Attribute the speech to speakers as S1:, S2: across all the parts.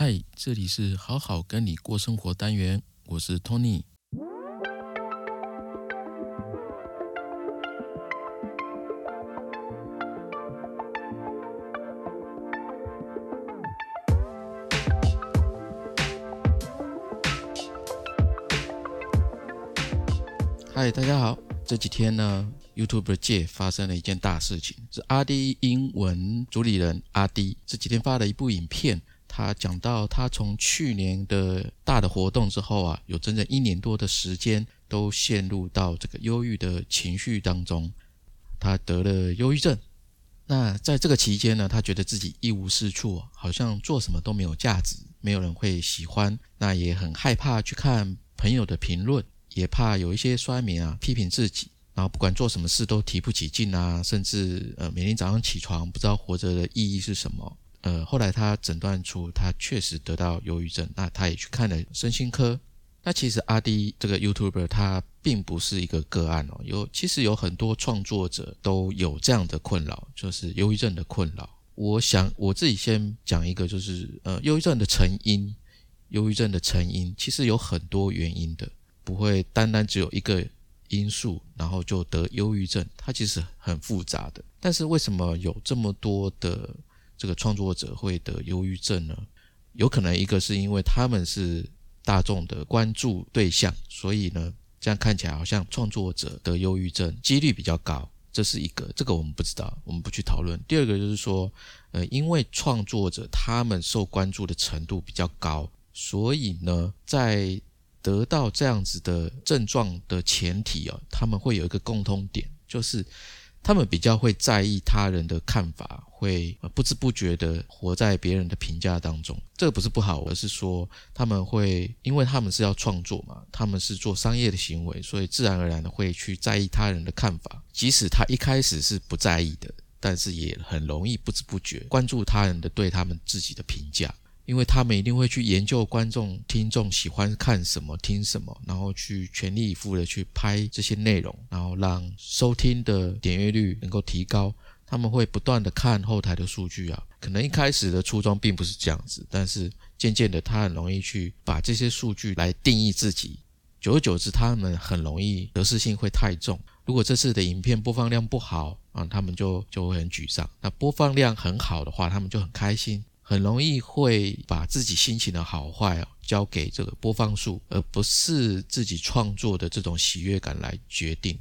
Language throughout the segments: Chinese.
S1: 嗨，这里是好好跟你过生活单元，我是 Tony。嗨，大家好。这几天呢，YouTube 界发生了一件大事情，是阿迪英文主理人阿迪这几天发了一部影片，他讲到他从去年的大的活动之后啊，有整整一年多的时间都陷入到这个忧郁的情绪当中，他得了忧郁症。那在这个期间呢，他觉得自己一无是处，好像做什么都没有价值，没有人会喜欢，那也很害怕去看朋友的评论。也怕有一些衰民啊批评自己，然后不管做什么事都提不起劲啊，甚至呃每天早上起床不知道活着的意义是什么。呃，后来他诊断出他确实得到忧郁症，那他也去看了身心科。那其实阿迪这个 YouTuber 他并不是一个个案哦，有其实有很多创作者都有这样的困扰，就是忧郁症的困扰。我想我自己先讲一个，就是呃忧郁症的成因，忧郁症的成因其实有很多原因的。不会单单只有一个因素，然后就得忧郁症，它其实很复杂的。但是为什么有这么多的这个创作者会得忧郁症呢？有可能一个是因为他们是大众的关注对象，所以呢，这样看起来好像创作者得忧郁症几率比较高，这是一个。这个我们不知道，我们不去讨论。第二个就是说，呃，因为创作者他们受关注的程度比较高，所以呢，在得到这样子的症状的前提啊，他们会有一个共通点，就是他们比较会在意他人的看法，会不知不觉的活在别人的评价当中。这个不是不好，而是说他们会，因为他们是要创作嘛，他们是做商业的行为，所以自然而然的会去在意他人的看法，即使他一开始是不在意的，但是也很容易不知不觉关注他人的对他们自己的评价。因为他们一定会去研究观众、听众喜欢看什么、听什么，然后去全力以赴的去拍这些内容，然后让收听的点阅率能够提高。他们会不断的看后台的数据啊，可能一开始的初衷并不是这样子，但是渐渐的，他很容易去把这些数据来定义自己。久而久之，他们很容易得失心会太重。如果这次的影片播放量不好啊，他们就就会很沮丧。那播放量很好的话，他们就很开心。很容易会把自己心情的好坏哦交给这个播放数，而不是自己创作的这种喜悦感来决定。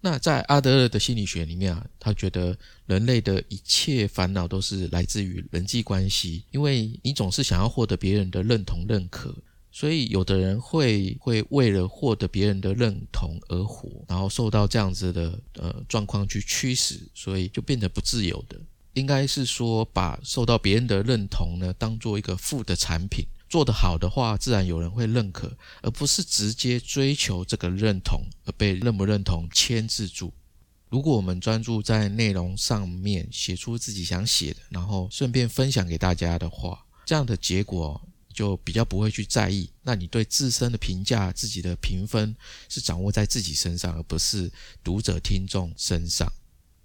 S1: 那在阿德勒的心理学里面啊，他觉得人类的一切烦恼都是来自于人际关系，因为你总是想要获得别人的认同认可，所以有的人会会为了获得别人的认同而活，然后受到这样子的呃状况去驱使，所以就变得不自由的。应该是说，把受到别人的认同呢，当做一个副的产品，做得好的话，自然有人会认可，而不是直接追求这个认同而被认不认同牵制住。如果我们专注在内容上面，写出自己想写的，然后顺便分享给大家的话，这样的结果就比较不会去在意。那你对自身的评价、自己的评分是掌握在自己身上，而不是读者听众身上。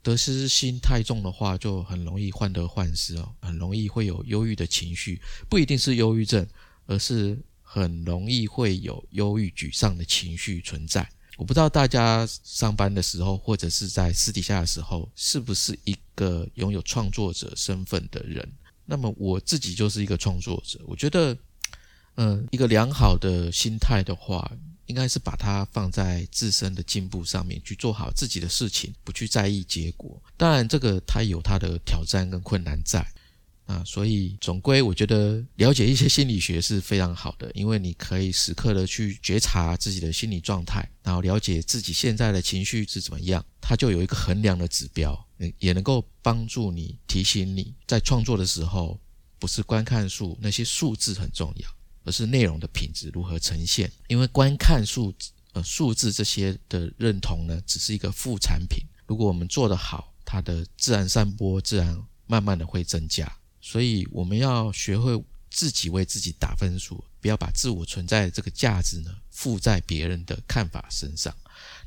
S1: 得失心太重的话，就很容易患得患失哦，很容易会有忧郁的情绪，不一定是忧郁症，而是很容易会有忧郁、沮丧的情绪存在。我不知道大家上班的时候，或者是在私底下的时候，是不是一个拥有创作者身份的人？那么我自己就是一个创作者，我觉得，嗯，一个良好的心态的话。应该是把它放在自身的进步上面去做好自己的事情，不去在意结果。当然，这个它有它的挑战跟困难在啊，所以总归我觉得了解一些心理学是非常好的，因为你可以时刻的去觉察自己的心理状态，然后了解自己现在的情绪是怎么样，它就有一个衡量的指标，也能够帮助你提醒你在创作的时候，不是观看数那些数字很重要。而是内容的品质如何呈现？因为观看数呃数字这些的认同呢，只是一个副产品。如果我们做得好，它的自然散播自然慢慢的会增加。所以我们要学会自己为自己打分数，不要把自我存在的这个价值呢附在别人的看法身上。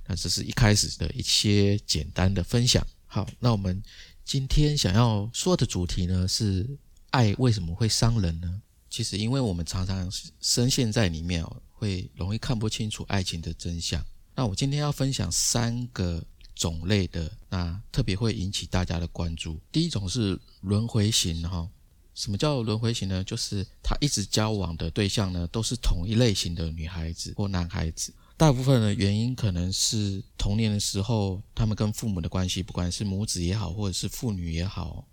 S1: 那这是一开始的一些简单的分享。好，那我们今天想要说的主题呢是爱为什么会伤人呢？其实因为我们常常深陷在里面哦，会容易看不清楚爱情的真相。那我今天要分享三个种类的，那特别会引起大家的关注。第一种是轮回型哈。什么叫轮回型呢？就是他一直交往的对象呢，都是同一类型的女孩子或男孩子。大部分的原因可能是童年的时候，他们跟父母的关系，不管是母子也好，或者是父女也好，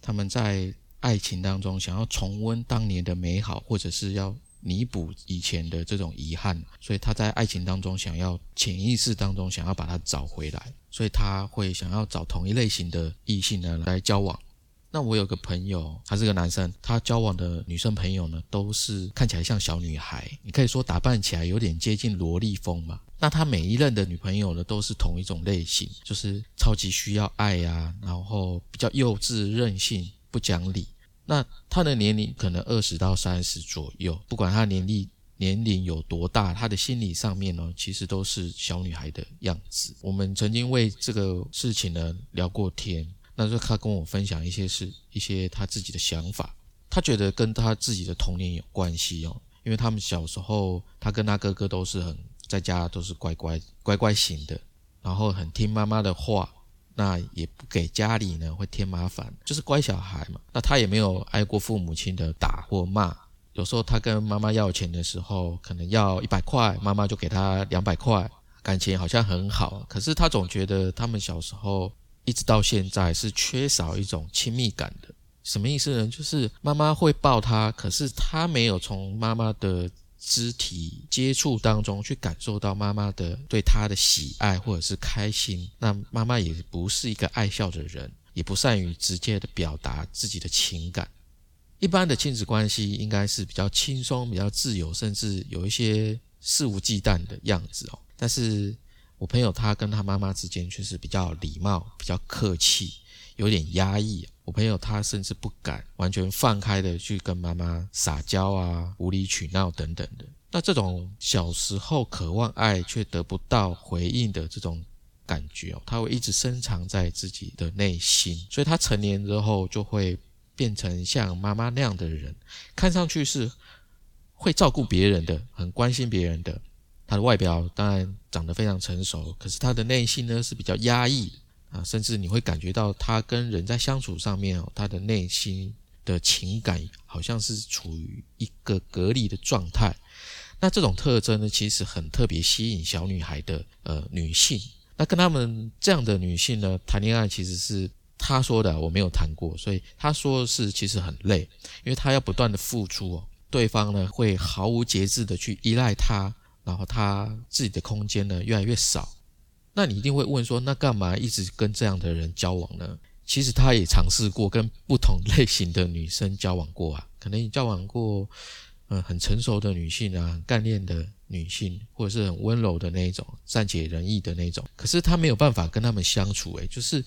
S1: 他们在爱情当中想要重温当年的美好，或者是要弥补以前的这种遗憾，所以他在爱情当中想要潜意识当中想要把它找回来，所以他会想要找同一类型的异性呢来交往。那我有个朋友，他是个男生，他交往的女生朋友呢，都是看起来像小女孩，你可以说打扮起来有点接近萝莉风嘛。那他每一任的女朋友呢，都是同一种类型，就是超级需要爱呀，然后比较幼稚、任性、不讲理。那他的年龄可能二十到三十左右，不管他年龄年龄有多大，他的心理上面呢，其实都是小女孩的样子。我们曾经为这个事情呢聊过天。那就他跟我分享一些事一些他自己的想法，他觉得跟他自己的童年有关系哦，因为他们小时候他跟他哥哥都是很在家都是乖乖乖乖型的，然后很听妈妈的话，那也不给家里呢会添麻烦，就是乖小孩嘛。那他也没有挨过父母亲的打或骂，有时候他跟妈妈要钱的时候，可能要一百块，妈妈就给他两百块，感情好像很好。可是他总觉得他们小时候。一直到现在是缺少一种亲密感的，什么意思呢？就是妈妈会抱他，可是他没有从妈妈的肢体接触当中去感受到妈妈的对他的喜爱或者是开心。那妈妈也不是一个爱笑的人，也不善于直接的表达自己的情感。一般的亲子关系应该是比较轻松、比较自由，甚至有一些肆无忌惮的样子哦。但是。我朋友他跟他妈妈之间却是比较礼貌、比较客气，有点压抑。我朋友他甚至不敢完全放开的去跟妈妈撒娇啊、无理取闹等等的。那这种小时候渴望爱却得不到回应的这种感觉哦，他会一直深藏在自己的内心。所以他成年之后就会变成像妈妈那样的人，看上去是会照顾别人的，很关心别人的。他的外表当然长得非常成熟，可是他的内心呢是比较压抑啊，甚至你会感觉到他跟人在相处上面哦，他的内心的情感好像是处于一个隔离的状态。那这种特征呢，其实很特别吸引小女孩的呃女性。那跟他们这样的女性呢谈恋爱，其实是他说的，我没有谈过，所以他说是其实很累，因为他要不断的付出哦，对方呢会毫无节制的去依赖他。然后他自己的空间呢越来越少，那你一定会问说，那干嘛一直跟这样的人交往呢？其实他也尝试过跟不同类型的女生交往过啊，可能你交往过，嗯，很成熟的女性啊，很干练的女性，或者是很温柔的那一种，善解人意的那种，可是他没有办法跟他们相处，诶，就是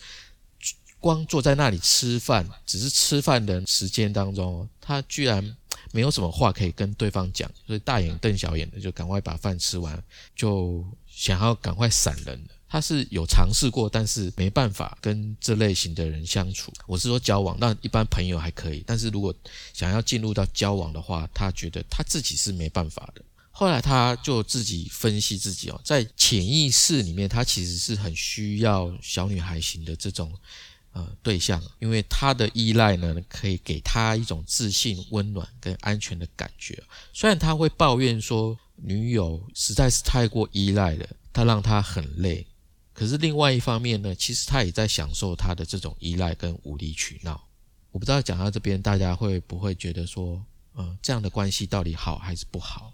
S1: 光坐在那里吃饭，只是吃饭的时间当中，他居然。没有什么话可以跟对方讲，所以大眼瞪小眼的，就赶快把饭吃完，就想要赶快闪人他是有尝试过，但是没办法跟这类型的人相处。我是说交往，那一般朋友还可以，但是如果想要进入到交往的话，他觉得他自己是没办法的。后来他就自己分析自己哦，在潜意识里面，他其实是很需要小女孩型的这种。呃，对象，因为他的依赖呢，可以给他一种自信、温暖跟安全的感觉。虽然他会抱怨说女友实在是太过依赖了，他让他很累。可是另外一方面呢，其实他也在享受他的这种依赖跟无理取闹。我不知道讲到这边，大家会不会觉得说，嗯，这样的关系到底好还是不好？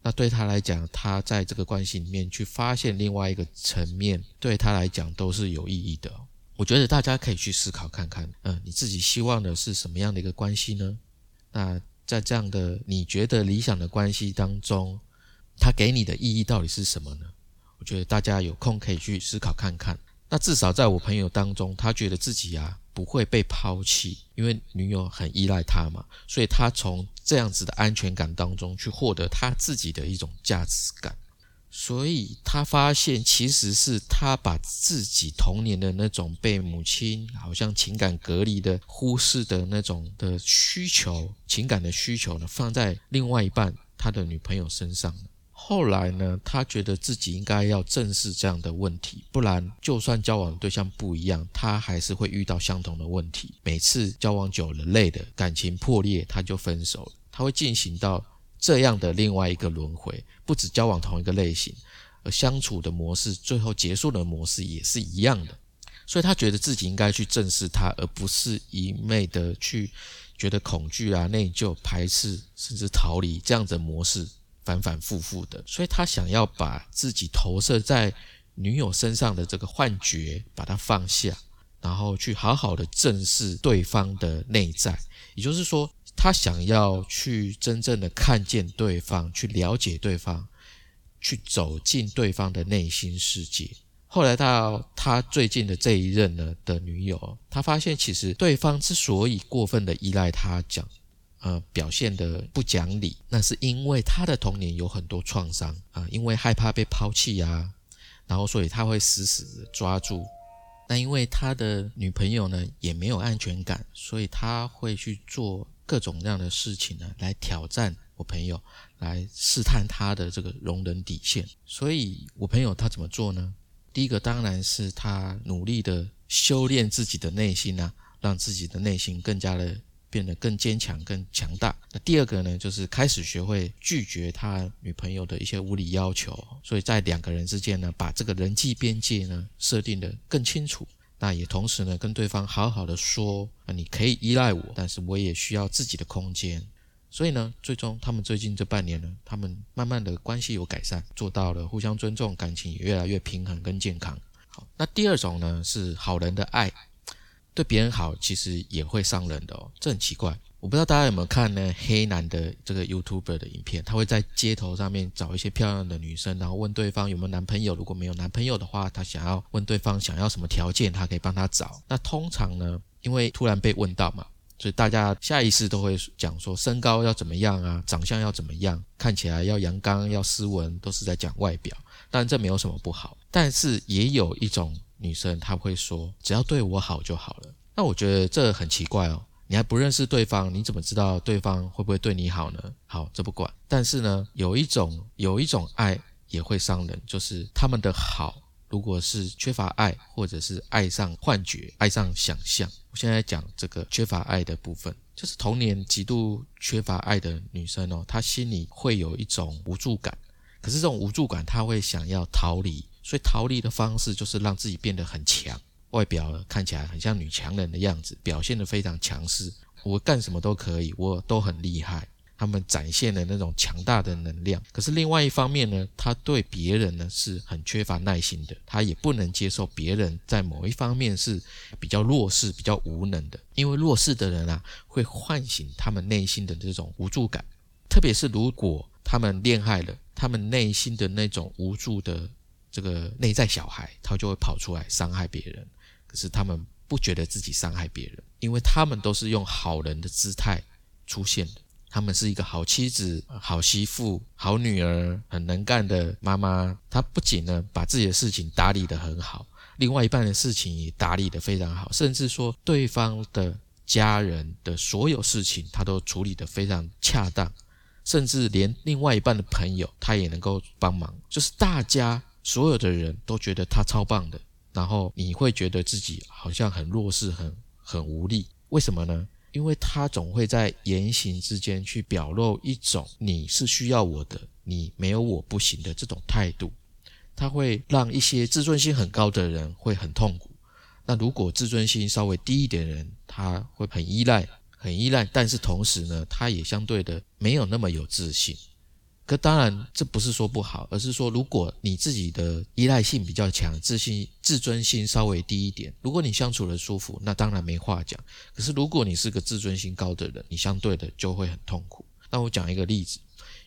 S1: 那对他来讲，他在这个关系里面去发现另外一个层面，对他来讲都是有意义的。我觉得大家可以去思考看看，嗯，你自己希望的是什么样的一个关系呢？那在这样的你觉得理想的关系当中，它给你的意义到底是什么呢？我觉得大家有空可以去思考看看。那至少在我朋友当中，他觉得自己啊不会被抛弃，因为女友很依赖他嘛，所以他从这样子的安全感当中去获得他自己的一种价值感。所以他发现其实是他把自己童年的那种被母亲好像情感隔离的、忽视的那种的需求、情感的需求呢，放在另外一半他的女朋友身上。后来呢，他觉得自己应该要正视这样的问题，不然就算交往对象不一样，他还是会遇到相同的问题。每次交往久了累的，感情破裂，他就分手。他会进行到这样的另外一个轮回，不止交往同一个类型，而相处的模式，最后结束的模式也是一样的。所以他觉得自己应该去正视它，而不是一昧的去觉得恐惧啊、内疚、排斥，甚至逃离这样的模式。反反复复的，所以他想要把自己投射在女友身上的这个幻觉，把它放下，然后去好好的正视对方的内在。也就是说，他想要去真正的看见对方，去了解对方，去走进对方的内心世界。后来到他最近的这一任呢的女友，他发现其实对方之所以过分的依赖他，讲。呃，表现的不讲理，那是因为他的童年有很多创伤啊，因为害怕被抛弃呀，然后所以他会死死的抓住。那因为他的女朋友呢也没有安全感，所以他会去做各种各样的事情呢，来挑战我朋友，来试探他的这个容忍底线。所以我朋友他怎么做呢？第一个当然是他努力的修炼自己的内心啊，让自己的内心更加的。变得更坚强、更强大。那第二个呢，就是开始学会拒绝他女朋友的一些无理要求。所以在两个人之间呢，把这个人际边界呢设定的更清楚。那也同时呢，跟对方好好的说：啊，你可以依赖我，但是我也需要自己的空间。所以呢，最终他们最近这半年呢，他们慢慢的关系有改善，做到了互相尊重，感情也越来越平衡跟健康。好，那第二种呢，是好人的爱。对别人好，其实也会伤人的哦，这很奇怪。我不知道大家有没有看呢？黑男的这个 YouTuber 的影片，他会在街头上面找一些漂亮的女生，然后问对方有没有男朋友。如果没有男朋友的话，他想要问对方想要什么条件，他可以帮他找。那通常呢，因为突然被问到嘛，所以大家下意识都会讲说身高要怎么样啊，长相要怎么样，看起来要阳刚要斯文，都是在讲外表。当然这没有什么不好，但是也有一种。女生她会说：“只要对我好就好了。”那我觉得这很奇怪哦。你还不认识对方，你怎么知道对方会不会对你好呢？好，这不管。但是呢，有一种有一种爱也会伤人，就是他们的好，如果是缺乏爱，或者是爱上幻觉、爱上想象。我现在讲这个缺乏爱的部分，就是童年极度缺乏爱的女生哦，她心里会有一种无助感。可是这种无助感，她会想要逃离。所以逃离的方式就是让自己变得很强，外表看起来很像女强人的样子，表现得非常强势。我干什么都可以，我都很厉害。他们展现的那种强大的能量。可是另外一方面呢，他对别人呢是很缺乏耐心的，他也不能接受别人在某一方面是比较弱势、比较无能的。因为弱势的人啊，会唤醒他们内心的这种无助感。特别是如果他们恋爱了，他们内心的那种无助的。这个内在小孩，他就会跑出来伤害别人。可是他们不觉得自己伤害别人，因为他们都是用好人的姿态出现的。他们是一个好妻子、好媳妇、好女儿，很能干的妈妈。她不仅呢把自己的事情打理得很好，另外一半的事情也打理得非常好，甚至说对方的家人的所有事情，她都处理得非常恰当，甚至连另外一半的朋友，她也能够帮忙。就是大家。所有的人都觉得他超棒的，然后你会觉得自己好像很弱势、很很无力。为什么呢？因为他总会在言行之间去表露一种你是需要我的，你没有我不行的这种态度。他会让一些自尊心很高的人会很痛苦。那如果自尊心稍微低一点的人，他会很依赖、很依赖，但是同时呢，他也相对的没有那么有自信。可当然，这不是说不好，而是说，如果你自己的依赖性比较强，自信、自尊心稍微低一点，如果你相处的舒服，那当然没话讲。可是，如果你是个自尊心高的人，你相对的就会很痛苦。那我讲一个例子，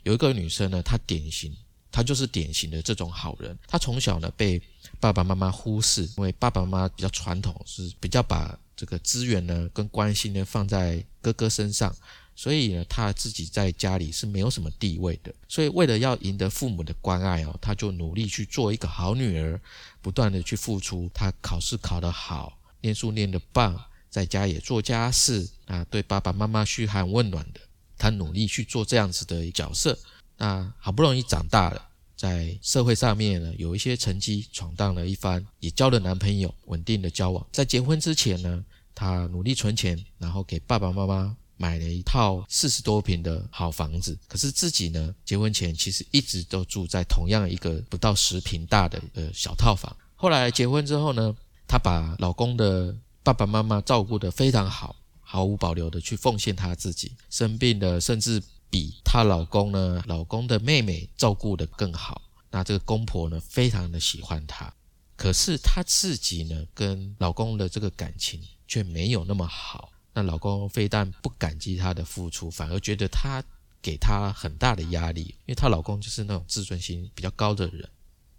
S1: 有一个女生呢，她典型，她就是典型的这种好人。她从小呢被爸爸妈妈忽视，因为爸爸妈妈比较传统，是比较把这个资源呢跟关心呢放在哥哥身上。所以呢，他自己在家里是没有什么地位的。所以为了要赢得父母的关爱哦，他就努力去做一个好女儿，不断的去付出。他考试考得好，念书念得棒，在家也做家事啊，对爸爸妈妈嘘寒问暖的。他努力去做这样子的角色。那好不容易长大了，在社会上面呢，有一些成绩，闯荡了一番，也交了男朋友，稳定的交往。在结婚之前呢，他努力存钱，然后给爸爸妈妈。买了一套四十多平的好房子，可是自己呢，结婚前其实一直都住在同样一个不到十平大的呃小套房。后来结婚之后呢，她把老公的爸爸妈妈照顾得非常好，毫无保留的去奉献她自己。生病的，甚至比她老公呢，老公的妹妹照顾得更好。那这个公婆呢，非常的喜欢她，可是她自己呢，跟老公的这个感情却没有那么好。那老公非但不感激她的付出，反而觉得她给她很大的压力，因为她老公就是那种自尊心比较高的人。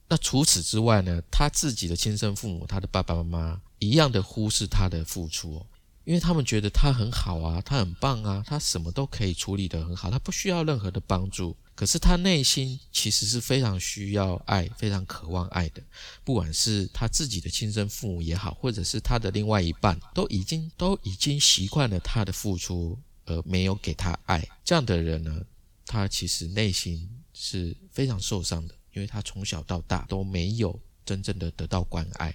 S1: 那除此之外呢，她自己的亲生父母，她的爸爸妈妈一样的忽视她的付出，因为他们觉得她很好啊，她很棒啊，她什么都可以处理得很好，她不需要任何的帮助。可是他内心其实是非常需要爱、非常渴望爱的，不管是他自己的亲生父母也好，或者是他的另外一半，都已经都已经习惯了他的付出，而没有给他爱。这样的人呢，他其实内心是非常受伤的，因为他从小到大都没有真正的得到关爱。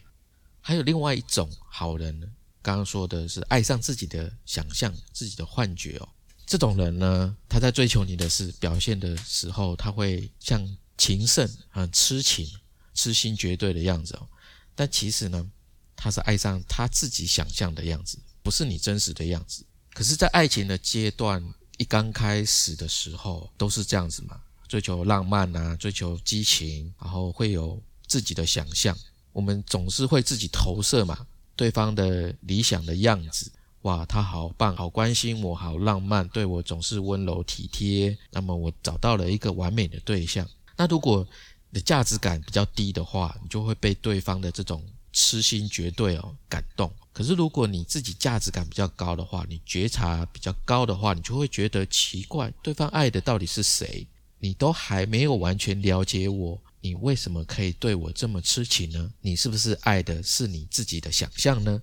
S1: 还有另外一种好人呢，刚刚说的是爱上自己的想象、自己的幻觉哦。这种人呢，他在追求你的是表现的时候，他会像情圣、很痴情、痴心绝对的样子哦。但其实呢，他是爱上他自己想象的样子，不是你真实的样子。可是，在爱情的阶段一刚开始的时候，都是这样子嘛，追求浪漫啊，追求激情，然后会有自己的想象。我们总是会自己投射嘛，对方的理想的样子。哇，他好棒，好关心我，好浪漫，对我总是温柔体贴。那么我找到了一个完美的对象。那如果你的价值感比较低的话，你就会被对方的这种痴心绝对哦感动。可是如果你自己价值感比较高的话，你觉察比较高的话，你就会觉得奇怪，对方爱的到底是谁？你都还没有完全了解我，你为什么可以对我这么痴情呢？你是不是爱的是你自己的想象呢？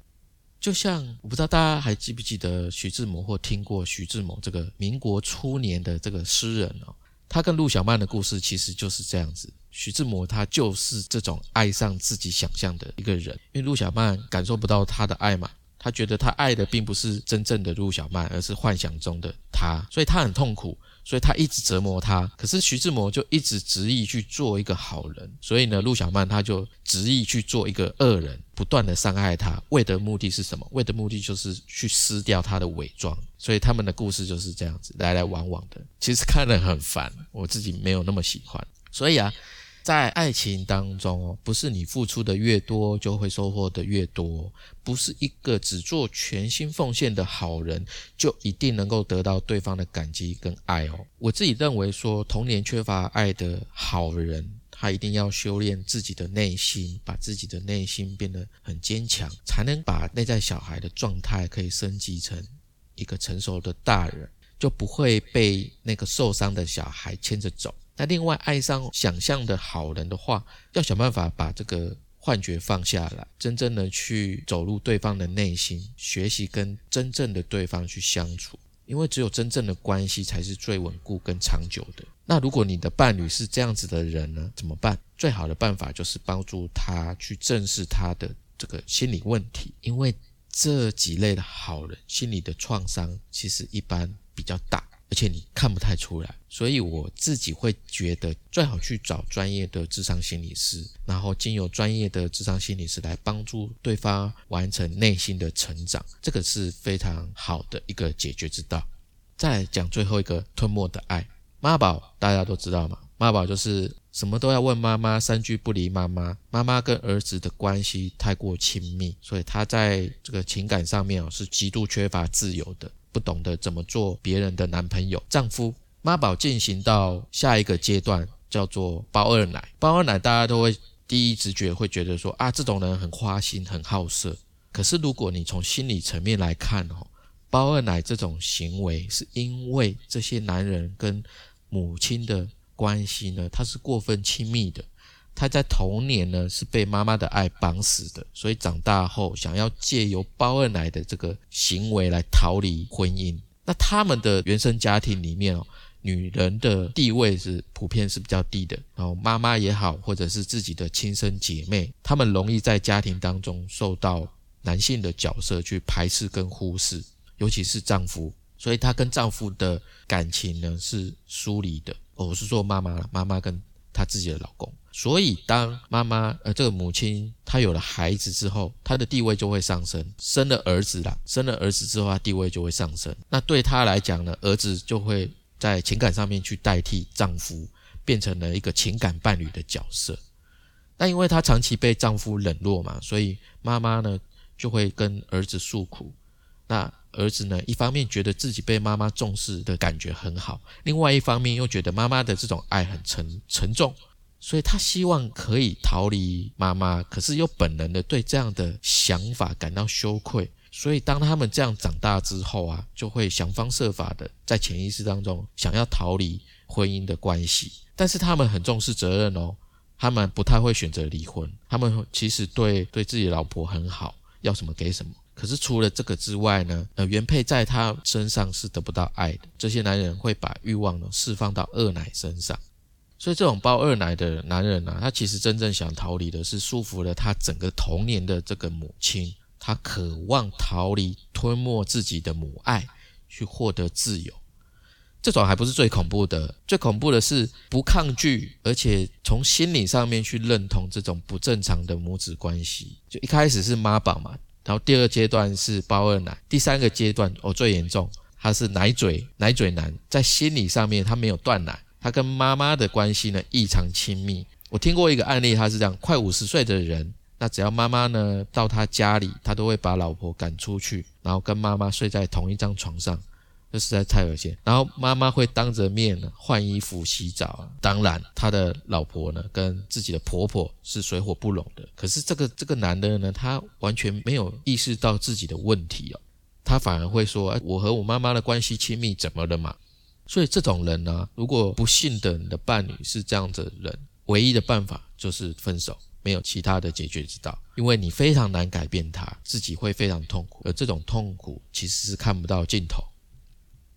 S1: 就像我不知道大家还记不记得徐志摩或听过徐志摩这个民国初年的这个诗人哦，他跟陆小曼的故事其实就是这样子。徐志摩他就是这种爱上自己想象的一个人，因为陆小曼感受不到他的爱嘛，他觉得他爱的并不是真正的陆小曼，而是幻想中的他，所以他很痛苦。所以他一直折磨他，可是徐志摩就一直执意去做一个好人，所以呢，陆小曼他就执意去做一个恶人，不断的伤害他，为的目的是什么？为的目的就是去撕掉他的伪装。所以他们的故事就是这样子，来来往往的，其实看得很烦，我自己没有那么喜欢。所以啊。在爱情当中哦，不是你付出的越多就会收获的越多，不是一个只做全心奉献的好人就一定能够得到对方的感激跟爱哦。我自己认为说，童年缺乏爱的好人，他一定要修炼自己的内心，把自己的内心变得很坚强，才能把内在小孩的状态可以升级成一个成熟的大人，就不会被那个受伤的小孩牵着走。那另外爱上想象的好人的话，要想办法把这个幻觉放下来，真正的去走入对方的内心，学习跟真正的对方去相处。因为只有真正的关系才是最稳固跟长久的。那如果你的伴侣是这样子的人呢，怎么办？最好的办法就是帮助他去正视他的这个心理问题，因为这几类的好人心理的创伤其实一般比较大。而且你看不太出来，所以我自己会觉得最好去找专业的智商心理师，然后经由专业的智商心理师来帮助对方完成内心的成长，这个是非常好的一个解决之道。再来讲最后一个吞没的爱，妈宝大家都知道嘛，妈宝就是什么都要问妈妈，三句不离妈妈，妈妈跟儿子的关系太过亲密，所以他在这个情感上面哦是极度缺乏自由的。不懂得怎么做别人的男朋友、丈夫，妈宝进行到下一个阶段，叫做包二奶。包二奶大家都会第一直觉会觉得说啊，这种人很花心、很好色。可是如果你从心理层面来看哦，包二奶这种行为，是因为这些男人跟母亲的关系呢，他是过分亲密的。他在童年呢是被妈妈的爱绑死的，所以长大后想要借由包二奶的这个行为来逃离婚姻。那他们的原生家庭里面哦，女人的地位是普遍是比较低的。然后妈妈也好，或者是自己的亲生姐妹，她们容易在家庭当中受到男性的角色去排斥跟忽视，尤其是丈夫，所以她跟丈夫的感情呢是疏离的。我是说妈妈了，妈妈跟她自己的老公。所以，当妈妈呃这个母亲她有了孩子之后，她的地位就会上升。生了儿子啦，生了儿子之后，她地位就会上升。那对她来讲呢，儿子就会在情感上面去代替丈夫，变成了一个情感伴侣的角色。那因为她长期被丈夫冷落嘛，所以妈妈呢就会跟儿子诉苦。那儿子呢，一方面觉得自己被妈妈重视的感觉很好，另外一方面又觉得妈妈的这种爱很沉沉重。所以他希望可以逃离妈妈，可是又本能的对这样的想法感到羞愧。所以当他们这样长大之后啊，就会想方设法的在潜意识当中想要逃离婚姻的关系。但是他们很重视责任哦，他们不太会选择离婚。他们其实对对自己老婆很好，要什么给什么。可是除了这个之外呢，呃，原配在他身上是得不到爱的。这些男人会把欲望呢释放到二奶身上。所以这种包二奶的男人呢，他其实真正想逃离的是束缚了他整个童年的这个母亲，他渴望逃离吞没自己的母爱，去获得自由。这种还不是最恐怖的，最恐怖的是不抗拒，而且从心理上面去认同这种不正常的母子关系。就一开始是妈宝嘛，然后第二阶段是包二奶，第三个阶段哦最严重，他是奶嘴奶嘴男，在心理上面他没有断奶。他跟妈妈的关系呢异常亲密。我听过一个案例，他是这样：快五十岁的人，那只要妈妈呢到他家里，他都会把老婆赶出去，然后跟妈妈睡在同一张床上，这实在太恶心。然后妈妈会当着面换衣服、洗澡。当然，他的老婆呢跟自己的婆婆是水火不容的。可是这个这个男的呢，他完全没有意识到自己的问题哦，他反而会说：“，我和我妈妈的关系亲密，怎么了嘛？”所以这种人呢，如果不幸的你的伴侣是这样的人，唯一的办法就是分手，没有其他的解决之道，因为你非常难改变他，自己会非常痛苦，而这种痛苦其实是看不到尽头。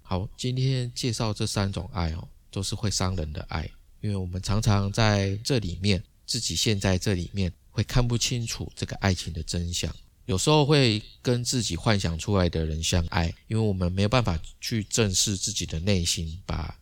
S1: 好，今天介绍这三种爱哦，都是会伤人的爱，因为我们常常在这里面，自己陷在这里面，会看不清楚这个爱情的真相。有时候会跟自己幻想出来的人相爱，因为我们没有办法去正视自己的内心，把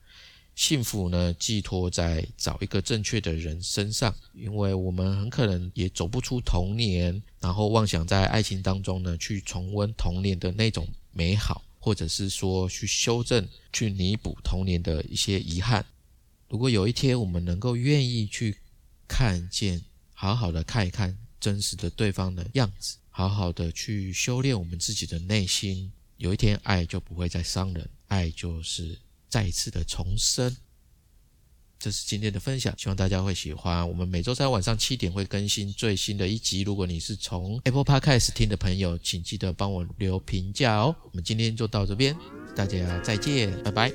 S1: 幸福呢寄托在找一个正确的人身上，因为我们很可能也走不出童年，然后妄想在爱情当中呢去重温童年的那种美好，或者是说去修正、去弥补童年的一些遗憾。如果有一天我们能够愿意去看见，好好的看一看真实的对方的样子。好好的去修炼我们自己的内心，有一天爱就不会再伤人，爱就是再一次的重生。这是今天的分享，希望大家会喜欢。我们每周三晚上七点会更新最新的一集。如果你是从 Apple Podcast 听的朋友，请记得帮我留评价哦。我们今天就到这边，大家再见，拜拜。